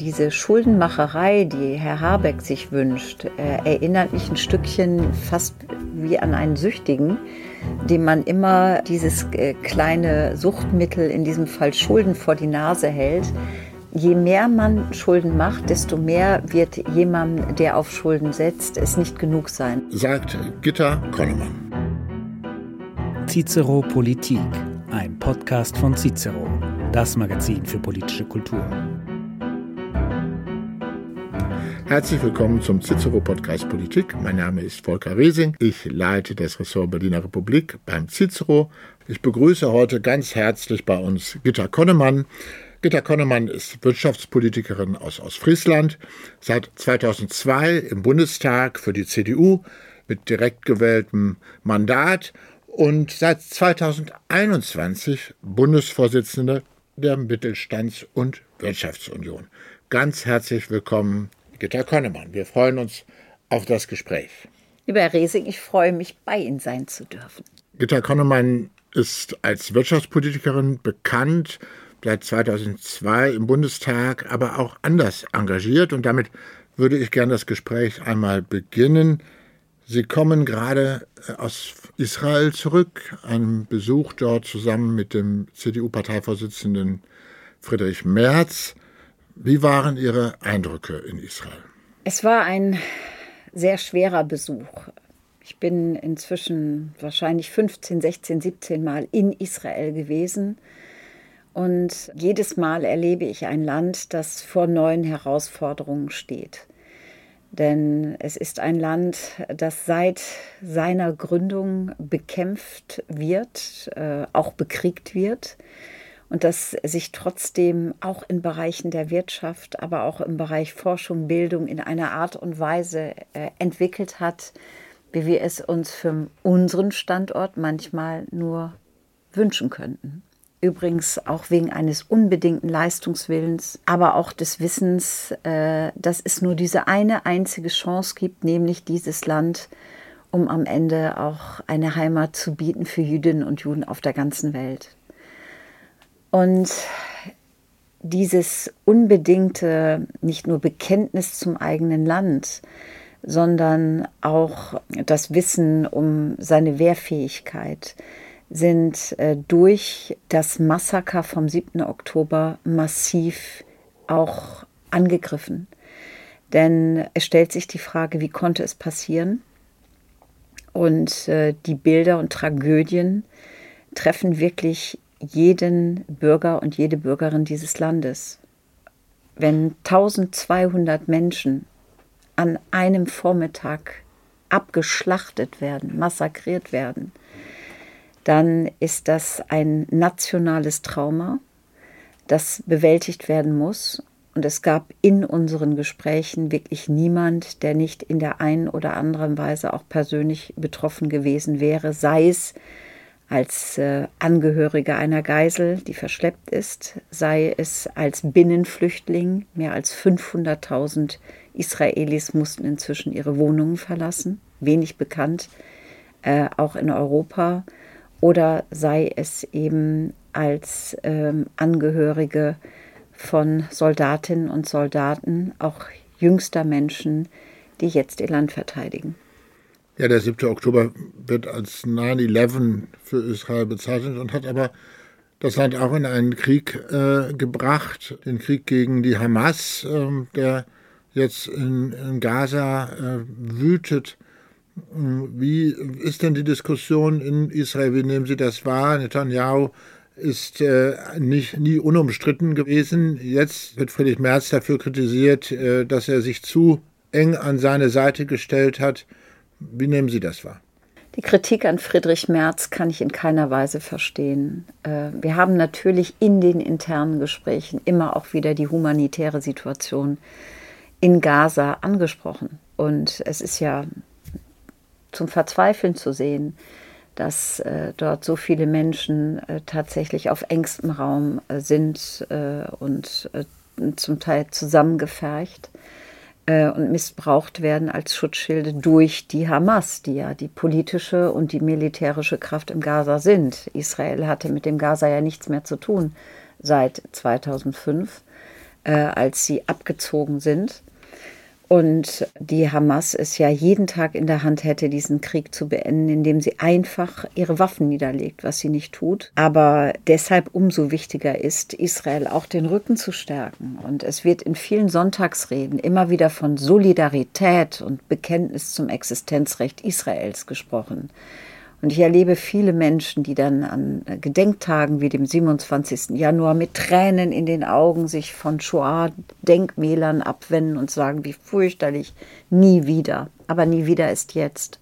Diese Schuldenmacherei, die Herr Habeck sich wünscht, äh, erinnert mich ein Stückchen fast wie an einen Süchtigen, dem man immer dieses äh, kleine Suchtmittel, in diesem Fall Schulden, vor die Nase hält. Je mehr man Schulden macht, desto mehr wird jemandem, der auf Schulden setzt, es nicht genug sein. Sagt Gitta Konnemann. Cicero Politik, ein Podcast von Cicero, das Magazin für politische Kultur. Herzlich willkommen zum Cicero Podcast Politik. Mein Name ist Volker Resing. Ich leite das Ressort Berliner Republik beim Cicero. Ich begrüße heute ganz herzlich bei uns Gitta Konnemann. Gitta Konnemann ist Wirtschaftspolitikerin aus Ostfriesland, seit 2002 im Bundestag für die CDU mit direkt gewähltem Mandat und seit 2021 Bundesvorsitzende der Mittelstands- und Wirtschaftsunion. Ganz herzlich willkommen, Gitta Konnemann. Wir freuen uns auf das Gespräch. Lieber Herr Resing, ich freue mich, bei Ihnen sein zu dürfen. Gitta Konnemann ist als Wirtschaftspolitikerin bekannt, seit 2002 im Bundestag, aber auch anders engagiert. Und damit würde ich gerne das Gespräch einmal beginnen. Sie kommen gerade äh, aus Israel zurück, einem Besuch dort zusammen mit dem CDU-Parteivorsitzenden Friedrich Merz. Wie waren Ihre Eindrücke in Israel? Es war ein sehr schwerer Besuch. Ich bin inzwischen wahrscheinlich 15, 16, 17 Mal in Israel gewesen. Und jedes Mal erlebe ich ein Land, das vor neuen Herausforderungen steht. Denn es ist ein Land, das seit seiner Gründung bekämpft wird, äh, auch bekriegt wird und das sich trotzdem auch in Bereichen der Wirtschaft, aber auch im Bereich Forschung, Bildung in einer Art und Weise äh, entwickelt hat, wie wir es uns für unseren Standort manchmal nur wünschen könnten. Übrigens auch wegen eines unbedingten Leistungswillens, aber auch des Wissens, äh, dass es nur diese eine einzige Chance gibt, nämlich dieses Land, um am Ende auch eine Heimat zu bieten für Jüdinnen und Juden auf der ganzen Welt. Und dieses unbedingte, nicht nur Bekenntnis zum eigenen Land, sondern auch das Wissen um seine Wehrfähigkeit sind äh, durch das Massaker vom 7. Oktober massiv auch angegriffen. Denn es stellt sich die Frage, wie konnte es passieren? Und äh, die Bilder und Tragödien treffen wirklich jeden Bürger und jede Bürgerin dieses Landes. Wenn 1200 Menschen an einem Vormittag abgeschlachtet werden, massakriert werden, dann ist das ein nationales Trauma, das bewältigt werden muss. Und es gab in unseren Gesprächen wirklich niemand, der nicht in der einen oder anderen Weise auch persönlich betroffen gewesen wäre, sei es als äh, Angehöriger einer Geisel, die verschleppt ist, sei es als Binnenflüchtling. Mehr als 500.000 Israelis mussten inzwischen ihre Wohnungen verlassen, wenig bekannt, äh, auch in Europa. Oder sei es eben als ähm, Angehörige von Soldatinnen und Soldaten, auch jüngster Menschen, die jetzt ihr Land verteidigen. Ja, der 7. Oktober wird als 9-11 für Israel bezeichnet und hat aber das Land auch in einen Krieg äh, gebracht, den Krieg gegen die Hamas, äh, der jetzt in, in Gaza äh, wütet. Wie ist denn die Diskussion in Israel? Wie nehmen Sie das wahr? Netanyahu ist äh, nicht, nie unumstritten gewesen. Jetzt wird Friedrich Merz dafür kritisiert, äh, dass er sich zu eng an seine Seite gestellt hat. Wie nehmen Sie das wahr? Die Kritik an Friedrich Merz kann ich in keiner Weise verstehen. Äh, wir haben natürlich in den internen Gesprächen immer auch wieder die humanitäre Situation in Gaza angesprochen. Und es ist ja zum Verzweifeln zu sehen, dass äh, dort so viele Menschen äh, tatsächlich auf engstem Raum sind und zum Teil zusammengefercht. Äh, und missbraucht werden als Schutzschilde durch die Hamas, die ja die politische und die militärische Kraft im Gaza sind. Israel hatte mit dem Gaza ja nichts mehr zu tun seit 2005. äh, als sie abgezogen sind. Und die Hamas es ja jeden Tag in der Hand hätte, diesen Krieg zu beenden, indem sie einfach ihre Waffen niederlegt, was sie nicht tut. Aber deshalb umso wichtiger ist, Israel auch den Rücken zu stärken. Und es wird in vielen Sonntagsreden immer wieder von Solidarität und Bekenntnis zum Existenzrecht Israels gesprochen. Und ich erlebe viele Menschen, die dann an Gedenktagen wie dem 27. Januar mit Tränen in den Augen sich von Shoah-Denkmälern abwenden und sagen, wie fürchterlich, nie wieder. Aber nie wieder ist jetzt.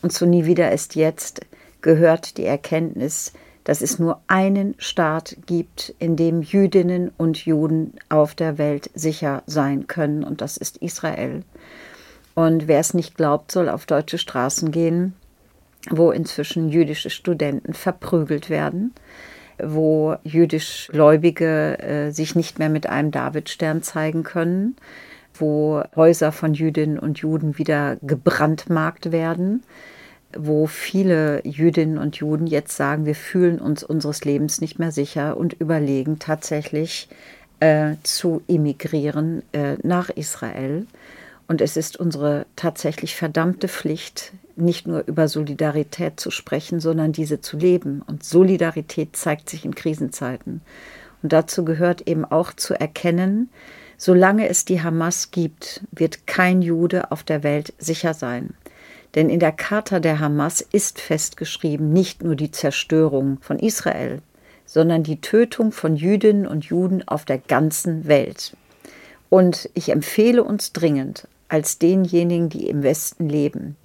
Und zu nie wieder ist jetzt gehört die Erkenntnis, dass es nur einen Staat gibt, in dem Jüdinnen und Juden auf der Welt sicher sein können, und das ist Israel. Und wer es nicht glaubt, soll auf deutsche Straßen gehen wo inzwischen jüdische Studenten verprügelt werden, wo jüdisch Gläubige äh, sich nicht mehr mit einem Davidstern zeigen können, wo Häuser von Jüdinnen und Juden wieder gebrandmarkt werden, wo viele Jüdinnen und Juden jetzt sagen, wir fühlen uns unseres Lebens nicht mehr sicher und überlegen tatsächlich äh, zu emigrieren äh, nach Israel. Und es ist unsere tatsächlich verdammte Pflicht, nicht nur über Solidarität zu sprechen, sondern diese zu leben. Und Solidarität zeigt sich in Krisenzeiten. Und dazu gehört eben auch zu erkennen, solange es die Hamas gibt, wird kein Jude auf der Welt sicher sein. Denn in der Charta der Hamas ist festgeschrieben nicht nur die Zerstörung von Israel, sondern die Tötung von Jüdinnen und Juden auf der ganzen Welt. Und ich empfehle uns dringend, als denjenigen, die im Westen leben,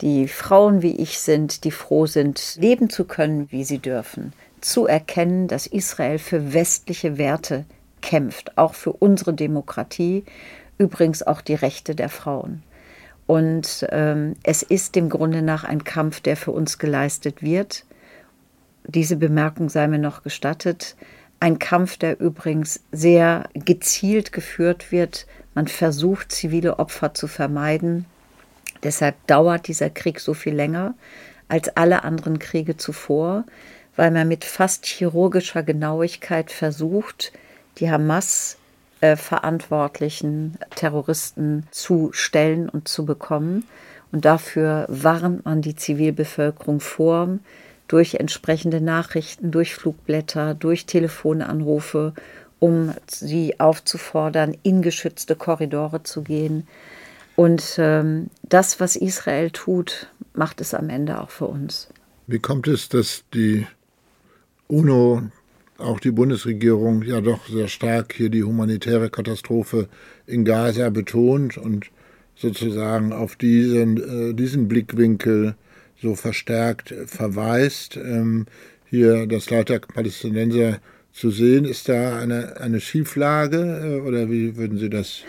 die Frauen wie ich sind, die froh sind, leben zu können, wie sie dürfen, zu erkennen, dass Israel für westliche Werte kämpft, auch für unsere Demokratie, übrigens auch die Rechte der Frauen. Und ähm, es ist dem Grunde nach ein Kampf, der für uns geleistet wird. Diese Bemerkung sei mir noch gestattet. Ein Kampf, der übrigens sehr gezielt geführt wird, man versucht, zivile Opfer zu vermeiden. Deshalb dauert dieser Krieg so viel länger als alle anderen Kriege zuvor, weil man mit fast chirurgischer Genauigkeit versucht, die Hamas äh, verantwortlichen Terroristen zu stellen und zu bekommen. Und dafür warnt man die Zivilbevölkerung vor durch entsprechende Nachrichten, durch Flugblätter, durch Telefonanrufe um sie aufzufordern, in geschützte Korridore zu gehen. Und ähm, das, was Israel tut, macht es am Ende auch für uns. Wie kommt es, dass die UNO, auch die Bundesregierung, ja doch sehr stark hier die humanitäre Katastrophe in Gaza betont und sozusagen auf diesen, äh, diesen Blickwinkel so verstärkt verweist? Ähm, hier das Leiter Palästinenser zu sehen? Ist da eine, eine Schieflage äh, oder wie würden Sie das?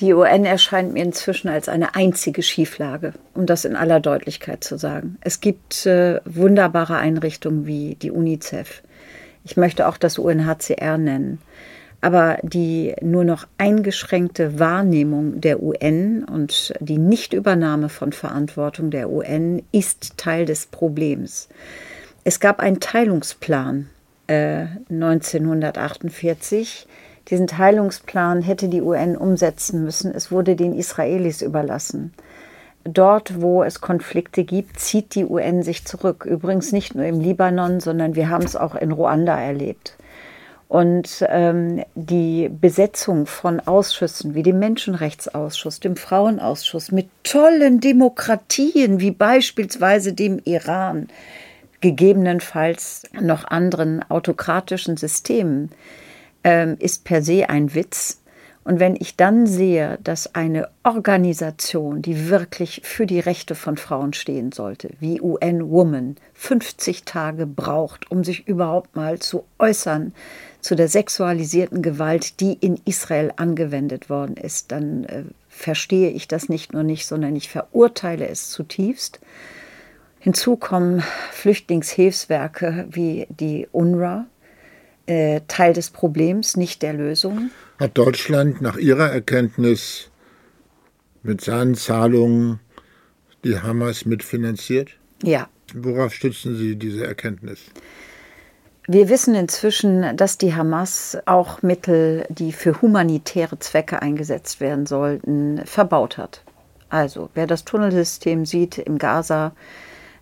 Die UN erscheint mir inzwischen als eine einzige Schieflage, um das in aller Deutlichkeit zu sagen. Es gibt äh, wunderbare Einrichtungen wie die UNICEF. Ich möchte auch das UNHCR nennen. Aber die nur noch eingeschränkte Wahrnehmung der UN und die Nichtübernahme von Verantwortung der UN ist Teil des Problems. Es gab einen Teilungsplan 1948. Diesen Teilungsplan hätte die UN umsetzen müssen. Es wurde den Israelis überlassen. Dort, wo es Konflikte gibt, zieht die UN sich zurück. Übrigens nicht nur im Libanon, sondern wir haben es auch in Ruanda erlebt. Und ähm, die Besetzung von Ausschüssen wie dem Menschenrechtsausschuss, dem Frauenausschuss mit tollen Demokratien wie beispielsweise dem Iran, gegebenenfalls noch anderen autokratischen Systemen, ähm, ist per se ein Witz. Und wenn ich dann sehe, dass eine Organisation, die wirklich für die Rechte von Frauen stehen sollte, wie UN Women, 50 Tage braucht, um sich überhaupt mal zu äußern zu der sexualisierten Gewalt, die in Israel angewendet worden ist, dann äh, verstehe ich das nicht nur nicht, sondern ich verurteile es zutiefst. Hinzu kommen Flüchtlingshilfswerke wie die UNRWA, äh, Teil des Problems, nicht der Lösung. Hat Deutschland nach Ihrer Erkenntnis mit seinen Zahlungen die Hamas mitfinanziert? Ja. Worauf stützen Sie diese Erkenntnis? Wir wissen inzwischen, dass die Hamas auch Mittel, die für humanitäre Zwecke eingesetzt werden sollten, verbaut hat. Also wer das Tunnelsystem sieht im Gaza,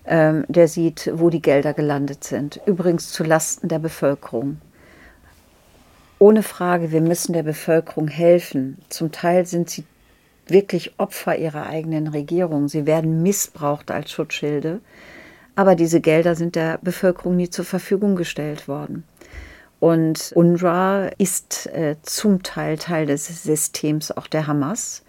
ähm, der sieht, wo die Gelder gelandet sind. Übrigens zu Lasten der Bevölkerung. Ohne Frage, wir müssen der Bevölkerung helfen. Zum Teil sind sie wirklich Opfer ihrer eigenen Regierung. Sie werden missbraucht als Schutzschilde. Aber diese Gelder sind der Bevölkerung nie zur Verfügung gestellt worden. Und UNRWA ist äh, zum Teil Teil des Systems auch der Hamas.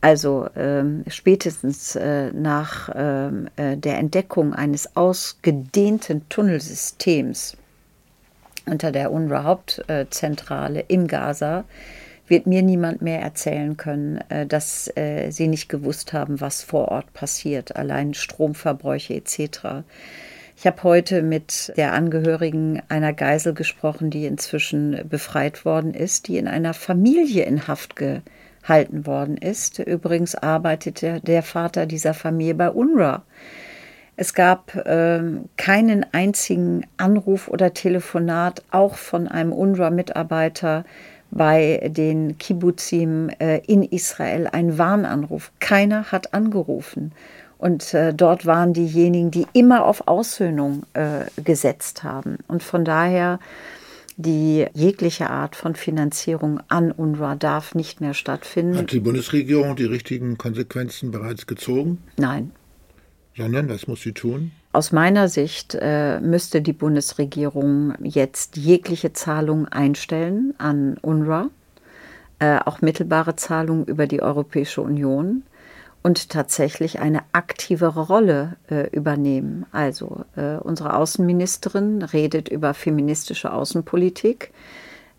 Also ähm, spätestens äh, nach ähm, äh, der Entdeckung eines ausgedehnten Tunnelsystems unter der UNRWA-Hauptzentrale im Gaza wird mir niemand mehr erzählen können, äh, dass äh, sie nicht gewusst haben, was vor Ort passiert, allein Stromverbräuche etc. Ich habe heute mit der Angehörigen einer Geisel gesprochen, die inzwischen befreit worden ist, die in einer Familie in Haft gehalten worden ist. Übrigens arbeitet der Vater dieser Familie bei UNRWA. Es gab äh, keinen einzigen Anruf oder Telefonat, auch von einem UNRWA-Mitarbeiter, bei den Kibbuzim äh, in Israel ein Warnanruf. Keiner hat angerufen. Und äh, dort waren diejenigen, die immer auf Aussöhnung äh, gesetzt haben. Und von daher die jegliche Art von Finanzierung an UNRWA darf nicht mehr stattfinden. Hat die Bundesregierung die richtigen Konsequenzen bereits gezogen? Nein. Sondern was muss sie tun? Aus meiner Sicht äh, müsste die Bundesregierung jetzt jegliche Zahlungen einstellen an UNRWA, äh, auch mittelbare Zahlungen über die Europäische Union und tatsächlich eine aktivere Rolle äh, übernehmen. Also äh, unsere Außenministerin redet über feministische Außenpolitik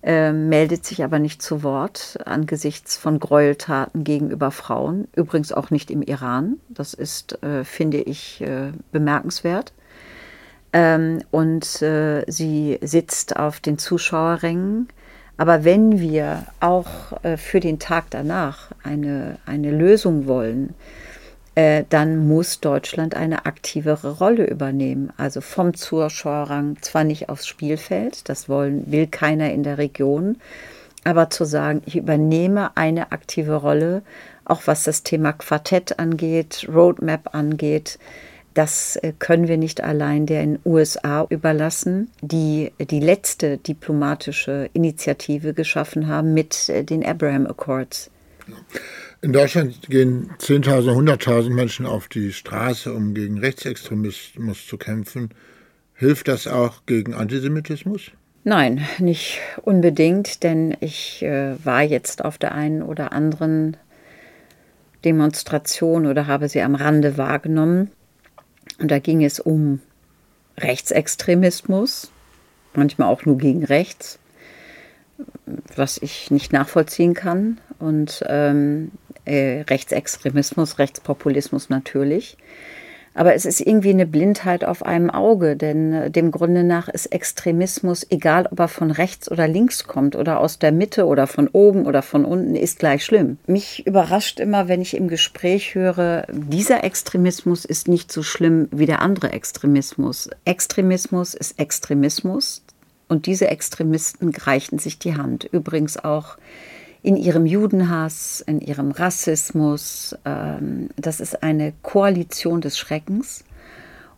äh, meldet sich aber nicht zu Wort angesichts von Gräueltaten gegenüber Frauen, übrigens auch nicht im Iran. Das ist, äh, finde ich, äh, bemerkenswert. Ähm, und äh, sie sitzt auf den Zuschauerrängen. Aber wenn wir auch äh, für den Tag danach eine, eine Lösung wollen, äh, dann muss Deutschland eine aktivere Rolle übernehmen. Also vom Zuschauerrang zwar nicht aufs Spielfeld, das wollen, will keiner in der Region, aber zu sagen, ich übernehme eine aktive Rolle, auch was das Thema Quartett angeht, Roadmap angeht, das äh, können wir nicht allein den USA überlassen, die die letzte diplomatische Initiative geschaffen haben mit äh, den Abraham Accords. Ja. In Deutschland gehen 10.000, 100.000 Menschen auf die Straße, um gegen Rechtsextremismus zu kämpfen. Hilft das auch gegen Antisemitismus? Nein, nicht unbedingt, denn ich äh, war jetzt auf der einen oder anderen Demonstration oder habe sie am Rande wahrgenommen. Und da ging es um Rechtsextremismus, manchmal auch nur gegen rechts, was ich nicht nachvollziehen kann. Und ähm, äh, Rechtsextremismus, Rechtspopulismus natürlich. Aber es ist irgendwie eine Blindheit auf einem Auge, denn äh, dem Grunde nach ist Extremismus, egal ob er von rechts oder links kommt oder aus der Mitte oder von oben oder von unten, ist gleich schlimm. Mich überrascht immer, wenn ich im Gespräch höre, dieser Extremismus ist nicht so schlimm wie der andere Extremismus. Extremismus ist Extremismus und diese Extremisten reichen sich die Hand. Übrigens auch in ihrem Judenhass, in ihrem Rassismus. Ähm, das ist eine Koalition des Schreckens.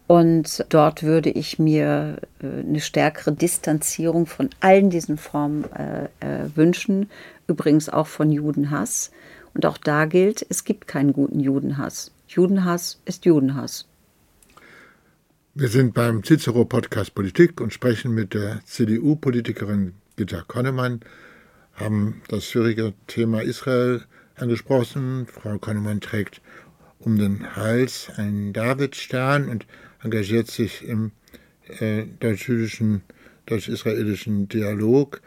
Und dort würde ich mir äh, eine stärkere Distanzierung von allen diesen Formen äh, äh, wünschen, übrigens auch von Judenhass. Und auch da gilt, es gibt keinen guten Judenhass. Judenhass ist Judenhass. Wir sind beim Cicero Podcast Politik und sprechen mit der CDU-Politikerin Gitta Konnemann haben das schwierige Thema Israel angesprochen. Frau Kahnemann trägt um den Hals einen Davidstern und engagiert sich im äh, deutsch-jüdischen, deutsch-israelischen Dialog.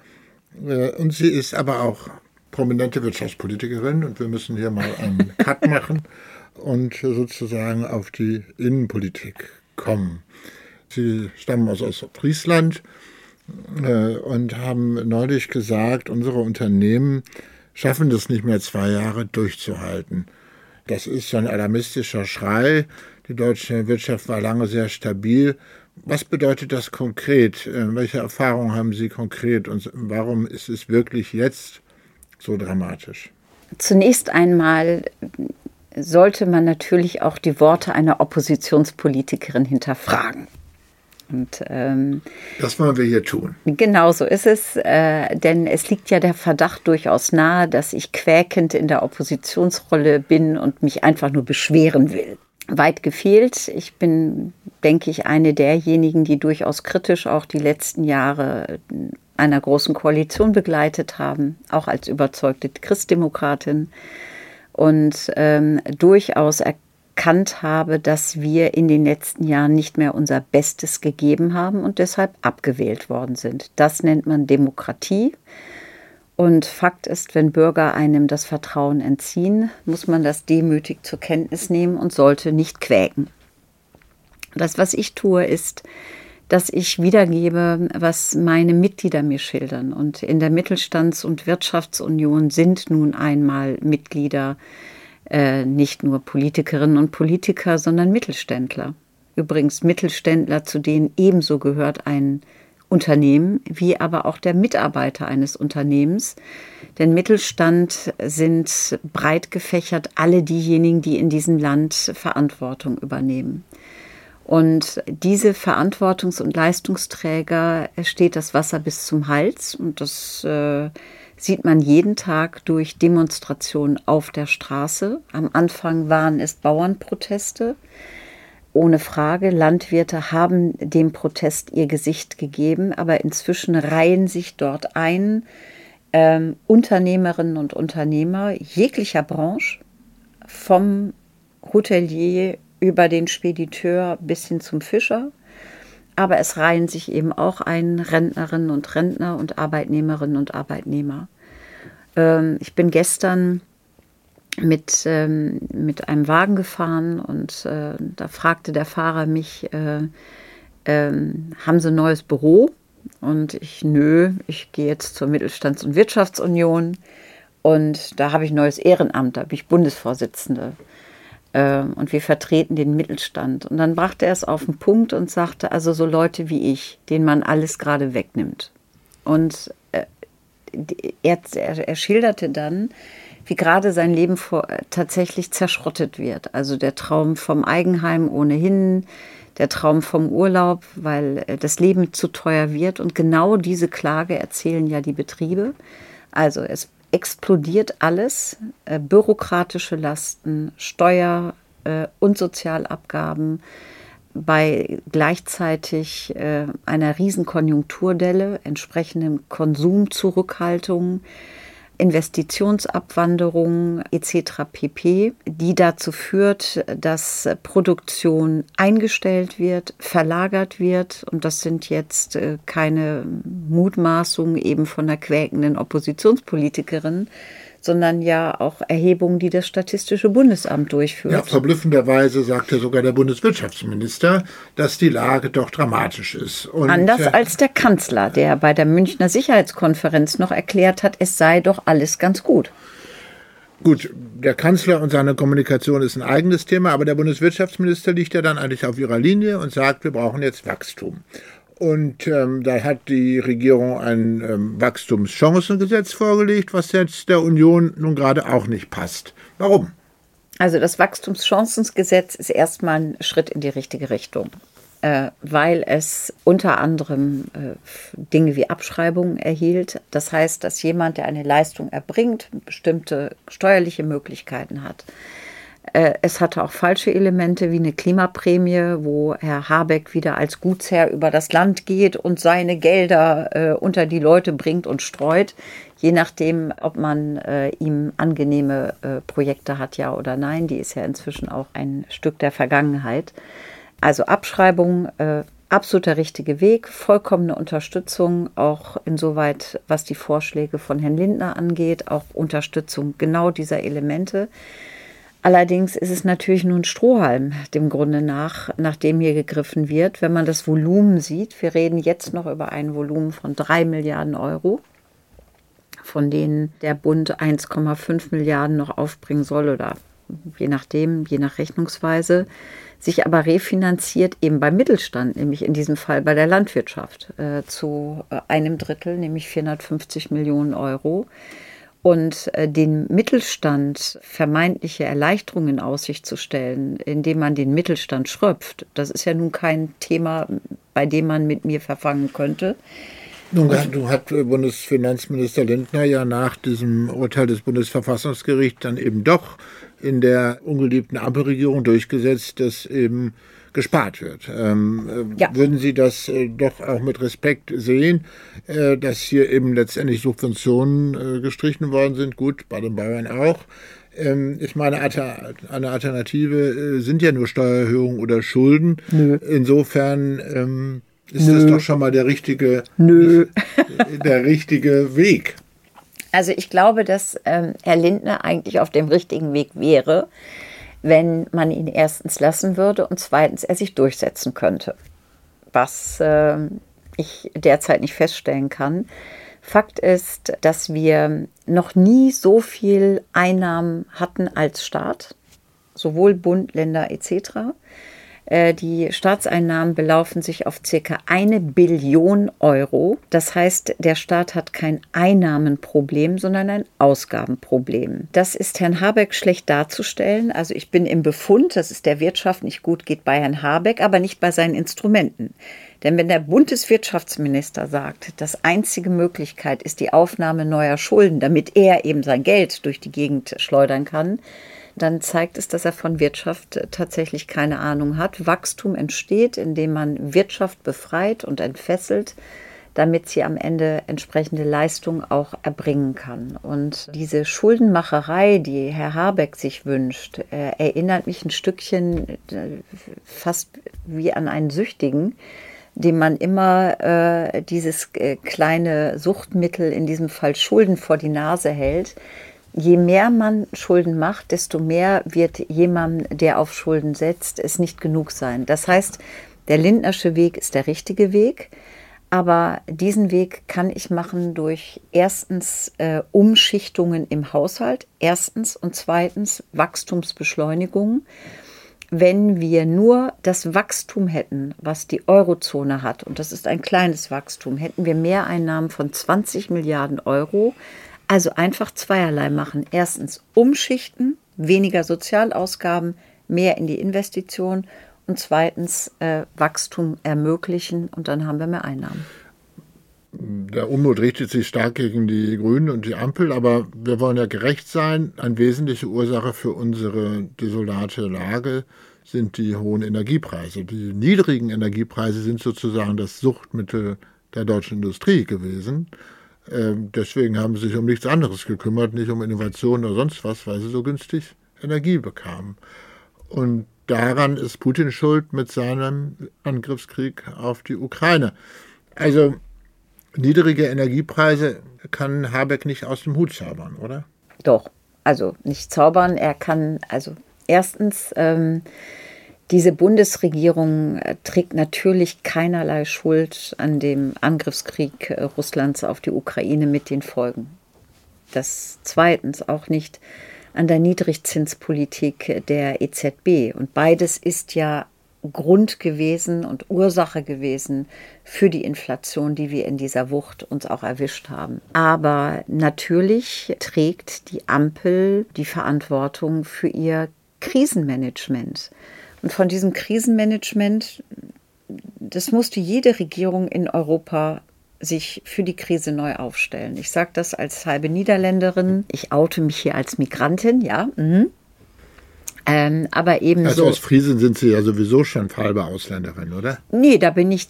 Äh, und sie ist aber auch prominente Wirtschaftspolitikerin und wir müssen hier mal einen Cut machen und sozusagen auf die Innenpolitik kommen. Sie stammen aus Ostfriesland äh, und haben neulich gesagt, unsere Unternehmen schaffen das nicht mehr zwei Jahre durchzuhalten. Das ist so ein alarmistischer Schrei. Die deutsche Wirtschaft war lange sehr stabil. Was bedeutet das konkret? Äh, welche Erfahrungen haben Sie konkret und warum ist es wirklich jetzt so dramatisch? Zunächst einmal sollte man natürlich auch die Worte einer Oppositionspolitikerin hinterfragen. Und, ähm, das wollen wir hier tun. Genau so ist es, äh, denn es liegt ja der Verdacht durchaus nahe, dass ich quäkend in der Oppositionsrolle bin und mich einfach nur beschweren will. Weit gefehlt. Ich bin, denke ich, eine derjenigen, die durchaus kritisch auch die letzten Jahre einer großen Koalition begleitet haben, auch als überzeugte Christdemokratin und ähm, durchaus erkannt habe, dass wir in den letzten Jahren nicht mehr unser Bestes gegeben haben und deshalb abgewählt worden sind. Das nennt man Demokratie. Und Fakt ist, wenn Bürger einem das Vertrauen entziehen, muss man das demütig zur Kenntnis nehmen und sollte nicht quäken. Das, was ich tue, ist, dass ich wiedergebe, was meine Mitglieder mir schildern. Und in der Mittelstands- und Wirtschaftsunion sind nun einmal Mitglieder äh, nicht nur Politikerinnen und Politiker, sondern Mittelständler. Übrigens Mittelständler, zu denen ebenso gehört ein Unternehmen wie aber auch der Mitarbeiter eines Unternehmens. Denn Mittelstand sind breit gefächert alle diejenigen, die in diesem Land Verantwortung übernehmen. Und diese Verantwortungs- und Leistungsträger steht das Wasser bis zum Hals. Und das äh, sieht man jeden Tag durch Demonstrationen auf der Straße. Am Anfang waren es Bauernproteste. Ohne Frage, Landwirte haben dem Protest ihr Gesicht gegeben, aber inzwischen reihen sich dort ein ähm, Unternehmerinnen und Unternehmer jeglicher Branche, vom Hotelier über den Spediteur bis hin zum Fischer. Aber es reihen sich eben auch ein Rentnerinnen und Rentner und Arbeitnehmerinnen und Arbeitnehmer. Ähm, ich bin gestern mit, ähm, mit einem Wagen gefahren und äh, da fragte der Fahrer mich, äh, äh, haben Sie ein neues Büro? Und ich, nö, ich gehe jetzt zur Mittelstands- und Wirtschaftsunion und da habe ich ein neues Ehrenamt, da bin ich Bundesvorsitzende. Ähm, und wir vertreten den Mittelstand. Und dann brachte er es auf den Punkt und sagte, also so Leute wie ich, denen man alles gerade wegnimmt. Und äh, er, er, schilderte dann, wie gerade sein Leben vor, tatsächlich zerschrottet wird. Also der Traum vom Eigenheim ohnehin, der Traum vom Urlaub, weil äh, das Leben zu teuer wird. Und genau diese Klage erzählen ja die Betriebe. Also es explodiert alles, äh, bürokratische Lasten, Steuer äh, und Sozialabgaben bei gleichzeitig äh, einer riesen Konjunkturdelle, entsprechendem Konsumzurückhaltung, Investitionsabwanderung etc. pp, die dazu führt, dass Produktion eingestellt wird, verlagert wird. Und das sind jetzt äh, keine Mutmaßungen eben von der quäkenden Oppositionspolitikerin, sondern ja auch Erhebungen, die das Statistische Bundesamt durchführt. Ja, verblüffenderweise sagte sogar der Bundeswirtschaftsminister, dass die Lage doch dramatisch ist. Und Anders äh, als der Kanzler, der bei der Münchner Sicherheitskonferenz noch erklärt hat, es sei doch alles ganz gut. Gut, der Kanzler und seine Kommunikation ist ein eigenes Thema, aber der Bundeswirtschaftsminister liegt ja dann eigentlich auf ihrer Linie und sagt, wir brauchen jetzt Wachstum. Und ähm, da hat die Regierung ein ähm, Wachstumschancengesetz vorgelegt, was jetzt der Union nun gerade auch nicht passt. Warum? Also das Wachstumschancengesetz ist erstmal ein Schritt in die richtige Richtung, äh, weil es unter anderem äh, Dinge wie Abschreibungen erhielt. Das heißt, dass jemand, der eine Leistung erbringt, bestimmte steuerliche Möglichkeiten hat. Äh, es hatte auch falsche Elemente wie eine Klimaprämie, wo Herr Habeck wieder als Gutsherr über das Land geht und seine Gelder äh, unter die Leute bringt und streut, je nachdem, ob man äh, ihm angenehme äh, Projekte hat, ja oder nein. Die ist ja inzwischen auch ein Stück der Vergangenheit. Also Abschreibung, äh, absolut richtige Weg, vollkommene Unterstützung, auch insoweit, was die Vorschläge von Herrn Lindner angeht, auch Unterstützung genau dieser Elemente. Allerdings ist es natürlich nur ein Strohhalm, dem Grunde nach, nach dem hier gegriffen wird. Wenn man das Volumen sieht, wir reden jetzt noch über ein Volumen von drei Milliarden Euro, von denen der Bund 1,5 Milliarden noch aufbringen soll oder je nachdem, je nach Rechnungsweise, sich aber refinanziert eben beim Mittelstand, nämlich in diesem Fall bei der Landwirtschaft, äh, zu äh, einem Drittel, nämlich 450 Millionen Euro. Und äh, den Mittelstand vermeintliche Erleichterungen in Aussicht zu stellen, indem man den Mittelstand schröpft, das ist ja nun kein Thema, bei dem man mit mir verfangen könnte. Nun hat Bundesfinanzminister Lindner ja nach diesem Urteil des Bundesverfassungsgerichts dann eben doch in der ungeliebten Ampelregierung durchgesetzt, dass eben gespart wird. Ähm, äh, ja. Würden Sie das äh, doch auch mit Respekt sehen, äh, dass hier eben letztendlich Subventionen äh, gestrichen worden sind? Gut, bei den Bayern auch. Ähm, ich meine, eine Alternative äh, sind ja nur Steuererhöhungen oder Schulden. Nö. Insofern ähm, ist Nö. das doch schon mal der richtige, Nö. der richtige Weg. Also ich glaube, dass ähm, Herr Lindner eigentlich auf dem richtigen Weg wäre, wenn man ihn erstens lassen würde und zweitens er sich durchsetzen könnte. Was äh, ich derzeit nicht feststellen kann. Fakt ist, dass wir noch nie so viel Einnahmen hatten als Staat, sowohl Bund, Länder etc. Äh, die Staatseinnahmen belaufen sich auf circa eine Billion Euro. Das heißt, der Staat hat kein Einnahmenproblem, sondern ein Ausgabenproblem. Das ist Herrn Habeck schlecht darzustellen. Also ich bin im Befund, dass es der Wirtschaft nicht gut geht bei Herrn Habeck, aber nicht bei seinen Instrumenten. Denn wenn der Bundeswirtschaftsminister sagt, dass einzige Möglichkeit ist die Aufnahme neuer Schulden, damit er eben sein Geld durch die Gegend schleudern kann, dann zeigt es, dass er von Wirtschaft tatsächlich keine Ahnung hat. Wachstum entsteht, indem man Wirtschaft befreit und entfesselt damit sie am Ende entsprechende Leistung auch erbringen kann. Und diese Schuldenmacherei, die Herr Habeck sich wünscht, äh, erinnert mich ein Stückchen äh, fast wie an einen Süchtigen, dem man immer äh, dieses äh, kleine Suchtmittel, in diesem Fall Schulden vor die Nase hält, je mehr man Schulden macht, desto mehr wird jemand, der auf Schulden setzt, es nicht genug sein. Das heißt, der Lindnersche Weg ist der richtige Weg, aber diesen Weg kann ich machen durch erstens äh, Umschichtungen im Haushalt, erstens und zweitens Wachstumsbeschleunigung. Wenn wir nur das Wachstum hätten, was die Eurozone hat, und das ist ein kleines Wachstum, hätten wir Mehreinnahmen von 20 Milliarden Euro also einfach zweierlei machen. Erstens umschichten, weniger Sozialausgaben, mehr in die Investition und zweitens äh, Wachstum ermöglichen und dann haben wir mehr Einnahmen. Der Unmut richtet sich stark gegen die Grünen und die Ampel, aber wir wollen ja gerecht sein. Eine wesentliche Ursache für unsere desolate Lage sind die hohen Energiepreise. Die niedrigen Energiepreise sind sozusagen das Suchtmittel der deutschen Industrie gewesen. Ähm, deswegen haben sie sich um nichts anderes gekümmert, nicht um Innovation oder sonst was, weil sie so günstig Energie bekamen. Und daran ist Putin schuld mit seinem Angriffskrieg auf die Ukraine. Also niedrige Energiepreise kann Habeck nicht aus dem Hut zaubern, oder? Doch, also nicht zaubern. Er kann, also erstens, ähm, diese Bundesregierung äh, trägt natürlich keinerlei Schuld an dem Angriffskrieg äh, Russlands auf die Ukraine mit den Folgen. Das zweitens auch nicht an der Niedrigzinspolitik der EZB. Und beides ist ja Grund gewesen und Ursache gewesen für die Inflation, die wir in dieser Wucht uns auch erwischt haben. Aber natürlich trägt die Ampel die Verantwortung für ihr Krisenmanagement. Und von diesem Krisenmanagement, das musste jede Regierung in Europa sich für die Krise neu aufstellen. Ich sage das als halbe Niederländerin. Ich oute mich hier als Migrantin, ja. Mhm. Ähm, aber eben also aus Friesen sind Sie ja sowieso schon halbe Ausländerin, oder? Nee, da bin ich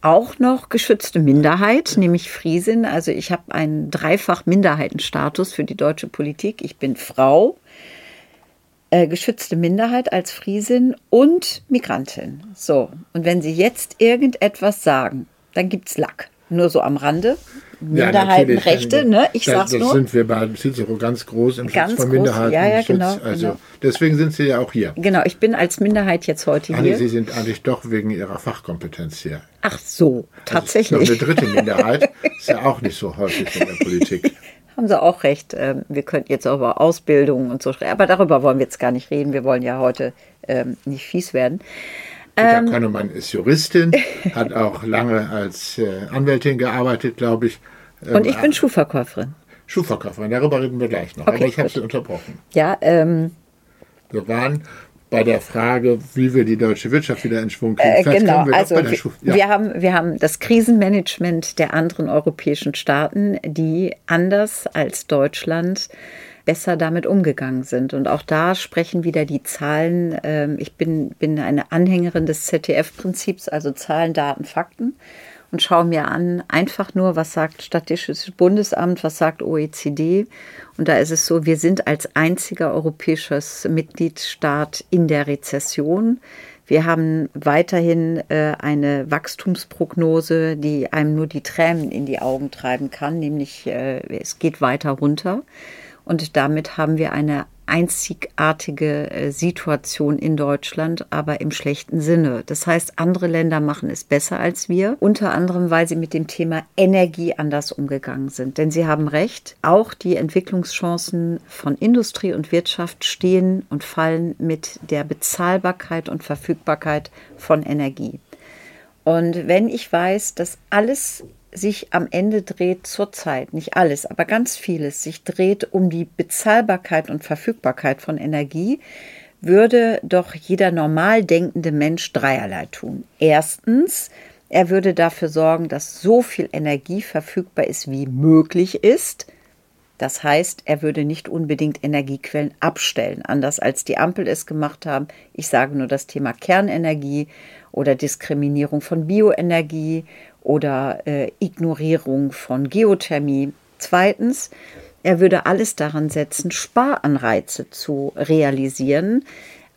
auch noch geschützte Minderheit, nämlich Friesin. Also ich habe einen dreifach Minderheitenstatus für die deutsche Politik. Ich bin Frau, äh, geschützte Minderheit als Friesin und Migrantin. So, und wenn Sie jetzt irgendetwas sagen, dann gibt es Lack. Nur so am Rande. Minderheitenrechte, ja, ne? Ich sag's das nur. Sind wir bei Cicero ganz groß im ganz Schutz von Minderheiten. Ja, ja, genau, also genau. deswegen sind Sie ja auch hier. Genau, ich bin als Minderheit jetzt heute Ach, hier. Sie sind eigentlich doch wegen Ihrer Fachkompetenz hier. Ach so, tatsächlich. Also eine dritte Minderheit ist ja auch nicht so häufig in der Politik. Haben Sie auch recht. Ähm, wir könnten jetzt auch über Ausbildung und so sprechen, aber darüber wollen wir jetzt gar nicht reden. Wir wollen ja heute ähm, nicht fies werden. Peter ähm, Konnemann ist Juristin, hat auch lange als äh, Anwältin gearbeitet, glaube ich. Und ich bin Schuhverkäuferin. Schuhverkäuferin, darüber reden wir gleich noch. Okay, aber ich habe Sie unterbrochen. Ja, ähm, wir waren bei der Frage, wie wir die deutsche Wirtschaft wieder in Schwung kriegen. Äh, genau, wir also wir, ja. wir, haben, wir haben das Krisenmanagement der anderen europäischen Staaten, die anders als Deutschland besser damit umgegangen sind. Und auch da sprechen wieder die Zahlen. Ähm, ich bin, bin eine Anhängerin des ZDF-Prinzips, also Zahlen, Daten, Fakten und schaue mir an, einfach nur, was sagt Statistisches Bundesamt, was sagt OECD. Und da ist es so, wir sind als einziger europäisches Mitgliedstaat in der Rezession. Wir haben weiterhin äh, eine Wachstumsprognose, die einem nur die Tränen in die Augen treiben kann, nämlich äh, es geht weiter runter. Und damit haben wir eine einzigartige äh, Situation in Deutschland, aber im schlechten Sinne. Das heißt, andere Länder machen es besser als wir, unter anderem, weil sie mit dem Thema Energie anders umgegangen sind. Denn Sie haben recht, auch die Entwicklungschancen von Industrie und Wirtschaft stehen und fallen mit der Bezahlbarkeit und Verfügbarkeit von Energie. Und wenn ich weiß, dass alles sich am Ende dreht zurzeit, nicht alles, aber ganz vieles, sich dreht um die Bezahlbarkeit und Verfügbarkeit von Energie, würde doch jeder normal denkende Mensch dreierlei tun. Erstens, er würde dafür sorgen, dass so viel Energie verfügbar ist, wie möglich ist. Das heißt, er würde nicht unbedingt Energiequellen abstellen, anders als die Ampel es gemacht haben. Ich sage nur das Thema Kernenergie oder Diskriminierung von Bioenergie oder äh, Ignorierung von Geothermie. Zweitens, er würde alles daran setzen, Sparanreize zu realisieren,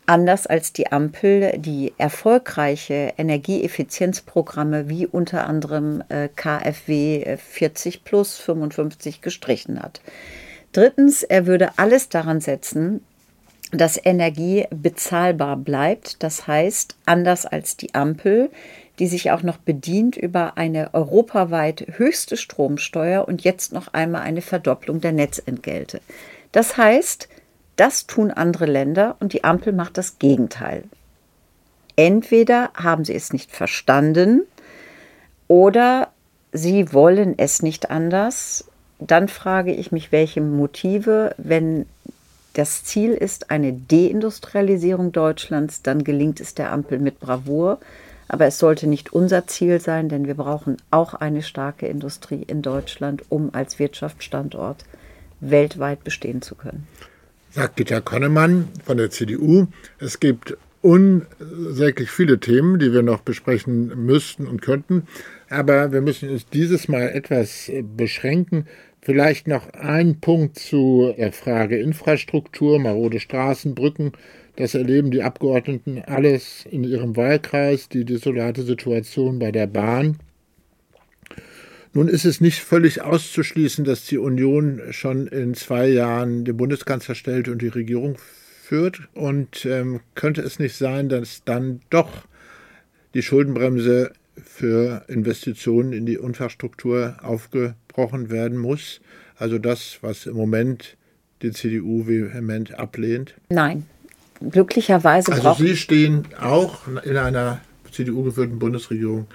anders als die Ampel, die erfolgreiche Energieeffizienzprogramme wie unter anderem äh, KfW 40 plus 55 gestrichen hat. Drittens, er würde alles daran setzen, dass Energie bezahlbar bleibt. Das heißt, anders als die Ampel, die sich auch noch bedient über eine europaweit höchste Stromsteuer und jetzt noch einmal eine Verdopplung der Netzentgelte. Das heißt, das tun andere Länder und die Ampel macht das Gegenteil. Entweder haben sie es nicht verstanden oder sie wollen es nicht anders. Dann frage ich mich, welche Motive, wenn das Ziel ist eine Deindustrialisierung Deutschlands, dann gelingt es der Ampel mit Bravour. Aber es sollte nicht unser Ziel sein, denn wir brauchen auch eine starke Industrie in Deutschland, um als Wirtschaftsstandort weltweit bestehen zu können. Sagt Gitta Konnemann von der CDU. Es gibt unsäglich viele Themen, die wir noch besprechen müssten und könnten. Aber wir müssen uns dieses Mal etwas beschränken. Vielleicht noch ein Punkt zu der Frage Infrastruktur, marode Straßen, Brücken. Das erleben die Abgeordneten alles in ihrem Wahlkreis, die desolate Situation bei der Bahn. Nun ist es nicht völlig auszuschließen, dass die Union schon in zwei Jahren den Bundeskanzler stellt und die Regierung führt. Und ähm, könnte es nicht sein, dass dann doch die Schuldenbremse für Investitionen in die Infrastruktur aufgebrochen werden muss? Also das, was im Moment die CDU vehement ablehnt? Nein, glücklicherweise also Sie stehen auch in einer CDU-geführten Bundesregierung